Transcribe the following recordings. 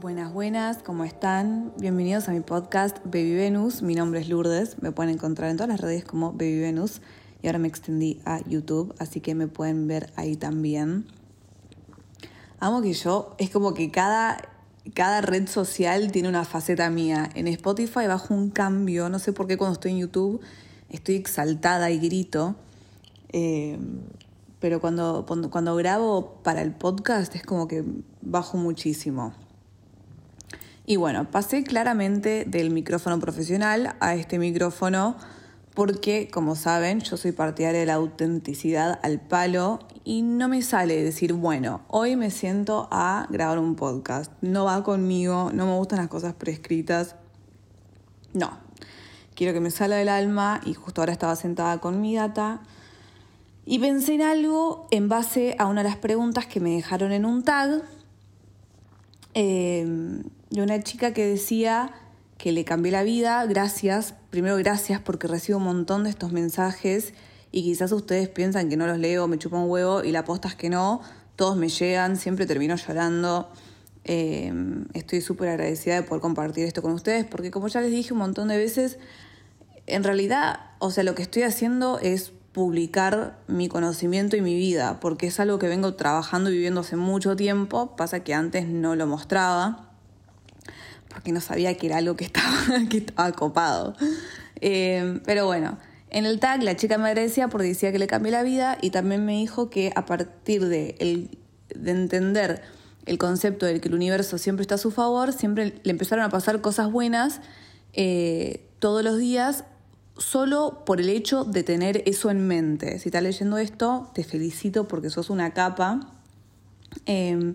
Buenas, buenas, ¿cómo están? Bienvenidos a mi podcast Baby Venus. Mi nombre es Lourdes, me pueden encontrar en todas las redes como Baby Venus y ahora me extendí a YouTube, así que me pueden ver ahí también. Amo que yo, es como que cada, cada red social tiene una faceta mía. En Spotify bajo un cambio, no sé por qué cuando estoy en YouTube estoy exaltada y grito. Eh, pero cuando, cuando grabo para el podcast es como que bajo muchísimo. Y bueno, pasé claramente del micrófono profesional a este micrófono porque, como saben, yo soy partidaria de la autenticidad al palo y no me sale decir, bueno, hoy me siento a grabar un podcast. No va conmigo, no me gustan las cosas prescritas. No, quiero que me salga del alma y justo ahora estaba sentada con mi gata y pensé en algo en base a una de las preguntas que me dejaron en un tag eh, de una chica que decía que le cambié la vida, gracias, primero gracias porque recibo un montón de estos mensajes y quizás ustedes piensan que no los leo, me chupa un huevo y la posta es que no, todos me llegan, siempre termino llorando. Eh, estoy súper agradecida de poder compartir esto con ustedes porque como ya les dije un montón de veces, en realidad, o sea, lo que estoy haciendo es publicar mi conocimiento y mi vida, porque es algo que vengo trabajando y viviendo hace mucho tiempo, pasa que antes no lo mostraba, porque no sabía que era algo que estaba, que estaba copado. Eh, pero bueno, en el tag la chica me agradecía porque decía que le cambié la vida y también me dijo que a partir de, el, de entender el concepto de que el universo siempre está a su favor, siempre le empezaron a pasar cosas buenas eh, todos los días solo por el hecho de tener eso en mente. Si estás leyendo esto, te felicito porque sos una capa. Em,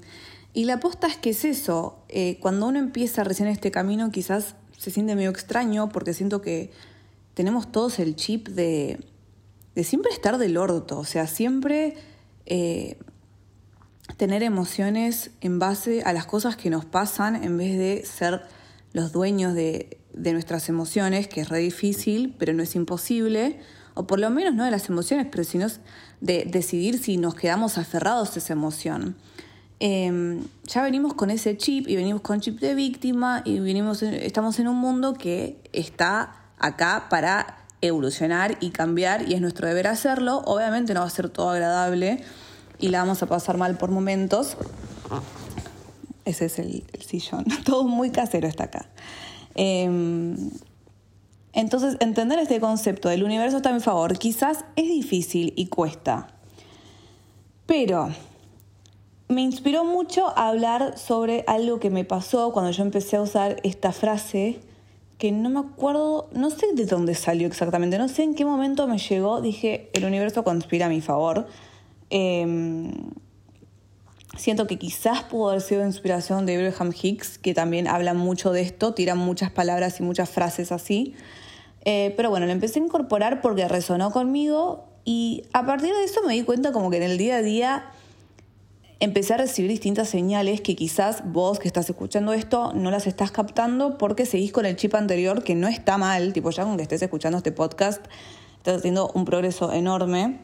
y la aposta es que es eso. Eh, cuando uno empieza recién este camino, quizás se siente medio extraño porque siento que tenemos todos el chip de, de siempre estar del orto. O sea, siempre eh, tener emociones en base a las cosas que nos pasan en vez de ser los dueños de, de nuestras emociones, que es re difícil, pero no es imposible, o por lo menos no de las emociones, pero sino de decidir si nos quedamos aferrados a esa emoción. Em, ya venimos con ese chip y venimos con chip de víctima y venimos estamos en un mundo que está acá para evolucionar y cambiar y es nuestro deber hacerlo. Obviamente no va a ser todo agradable y la vamos a pasar mal por momentos. Ese es el, sillón. Todo muy casero está acá. Em, entonces, entender este concepto del universo está a mi favor quizás es difícil y cuesta. Pero me inspiró mucho a hablar sobre algo que me pasó cuando yo empecé a usar esta frase, que no me acuerdo, no sé de dónde salió exactamente, no sé en qué momento me llegó, dije, el universo conspira a mi favor. Eh, Siento que quizás pudo haber sido inspiración de Abraham Hicks, que también habla mucho de esto, tira muchas palabras y muchas frases así. Eh, pero bueno, lo empecé a incorporar porque resonó conmigo y a partir de eso me di cuenta como que en el día a día empecé a recibir distintas señales que quizás vos que estás escuchando esto no las estás captando porque seguís con el chip anterior que no está mal, tipo ya con que estés escuchando este podcast, estás haciendo un progreso enorme.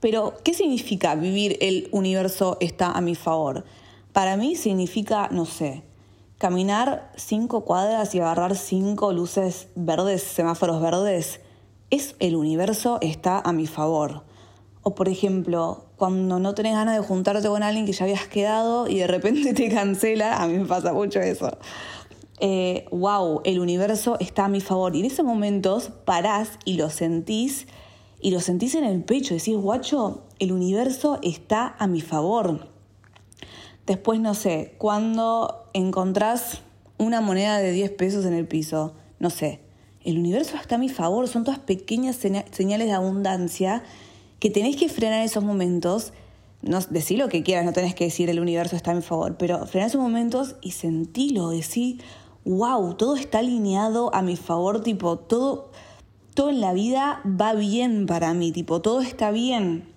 Pero, ¿qué significa vivir el universo está a mi favor? Para mí significa, no sé, caminar cinco cuadras y agarrar cinco luces verdes, semáforos verdes. Es el universo está a mi favor. O por ejemplo, cuando no tenés ganas de juntarte con alguien que ya habías quedado y de repente te cancela, a mí me pasa mucho eso. wow, eh, el universo está a mi favor. Y en esos momentos parás y lo sentís y lo sentís en el pecho, decís, guacho, el universo está a mi favor. Después, no sé, cuando encontrás una moneda de 10 pesos en el piso, no sé, el universo está a mi favor, son todas pequeñas señales de abundancia que tenés que frenar en esos momentos. No, decí lo que quieras, no tenés que decir el universo está mi favor, pero frenar esos momentos y sentilo, decir, wow, todo está alineado a mi favor, tipo, todo todo en la vida va bien para mí, tipo, todo está bien.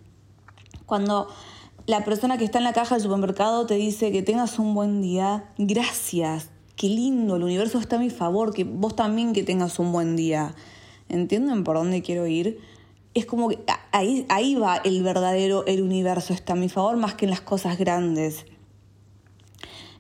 Cuando la persona que está en la caja del supermercado te dice que tengas un buen día, gracias, qué lindo, el universo está a mi favor, que vos también que tengas un buen día. ¿Entienden por dónde quiero ir? Es como que ahí, ahí va el verdadero, el universo está a mi favor más que en las cosas grandes.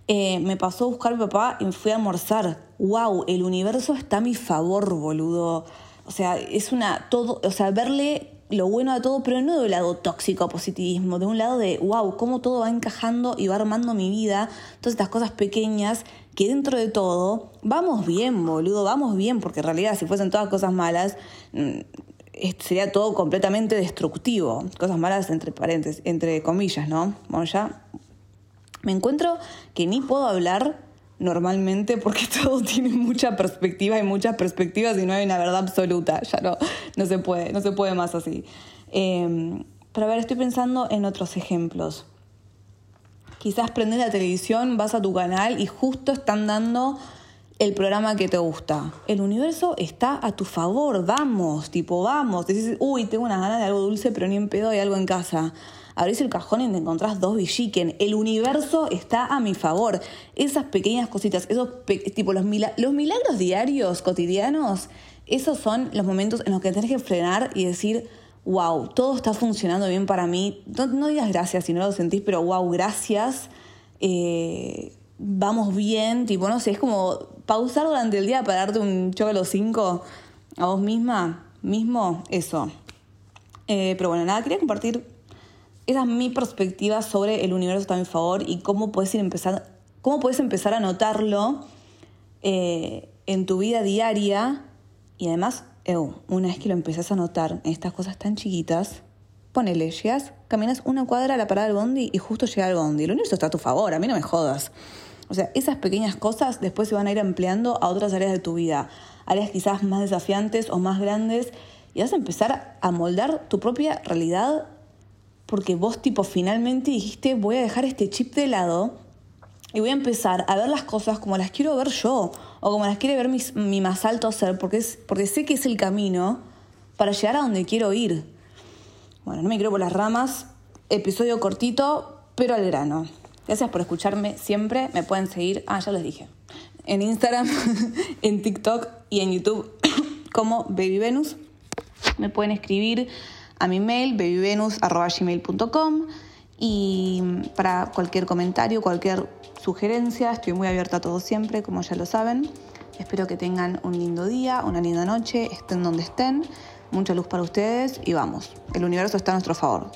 Eh, me pasó a buscar a mi papá y me fui a almorzar. ¡Wow! El universo está a mi favor, boludo. O sea, es una. todo. O sea, verle lo bueno a todo, pero no del lado tóxico positivismo, de un lado de wow, cómo todo va encajando y va armando mi vida, todas estas cosas pequeñas que dentro de todo vamos bien, boludo, vamos bien, porque en realidad si fuesen todas cosas malas, mm, sería todo completamente destructivo. Cosas malas entre paréntesis, entre comillas, ¿no? Bueno, ya me encuentro que ni puedo hablar normalmente porque todo tiene mucha perspectiva y muchas perspectivas y no hay una verdad absoluta. Ya no, no se puede, no se puede más así. Em, pero a ver, estoy pensando en otros ejemplos. Quizás prendes la televisión, vas a tu canal y justo están dando el programa que te gusta. El universo está a tu favor, vamos, tipo, vamos. Dices, uy, tengo unas ganas de algo dulce, pero ni en pedo hay algo en casa. Abrís el cajón y te encontrás dos villiquen. El universo está a mi favor. Esas pequeñas cositas, esos tipo los, los milagros diarios, cotidianos, esos son los momentos en los que tenés que frenar y decir, wow, todo está funcionando bien para mí. No, digas gracias si no lo sentís, pero wow, gracias. Eh, vamos bien, tipo, no sé, es como pausar durante el día para darte un choque a los cinco a vos misma, mismo, eso. Eh, pero bueno, nada, quería compartir esa es mi perspectiva sobre el universo está favor y cómo puedes, ir empezar, cómo puedes empezar a notarlo eh, en tu vida diaria. Y además, una vez que lo empezás a notar en estas cosas tan chiquitas, ponele, llegas, caminas una cuadra a la parada del bondi y justo llega el bondi. El universo está a tu favor, a mí no me jodas. O sea, esas pequeñas cosas después se van a ir empleando a otras áreas de tu vida, áreas quizás más desafiantes o más grandes, y vas a empezar a moldar tu propia realidad porque vos tipo finalmente dijiste voy a dejar este chip de lado y voy a empezar a ver las cosas como las quiero ver yo o como las quiere ver mi, más alto ser porque, es, porque sé que es el camino para llegar a donde quiero ir. Bueno, no me quiero por las ramas, episodio cortito, pero al grano. Gracias por escucharme siempre, me pueden seguir, ah, ya les dije, en Instagram, en TikTok y en YouTube como Baby Venus. Me pueden escribir a mi mail babyvenus.gmail.com y para cualquier comentario, cualquier sugerencia, estoy muy abierta a todo siempre, como ya lo saben. Espero que tengan un lindo día, una linda noche, estén donde estén, mucha luz para ustedes y vamos, el universo está a nuestro favor.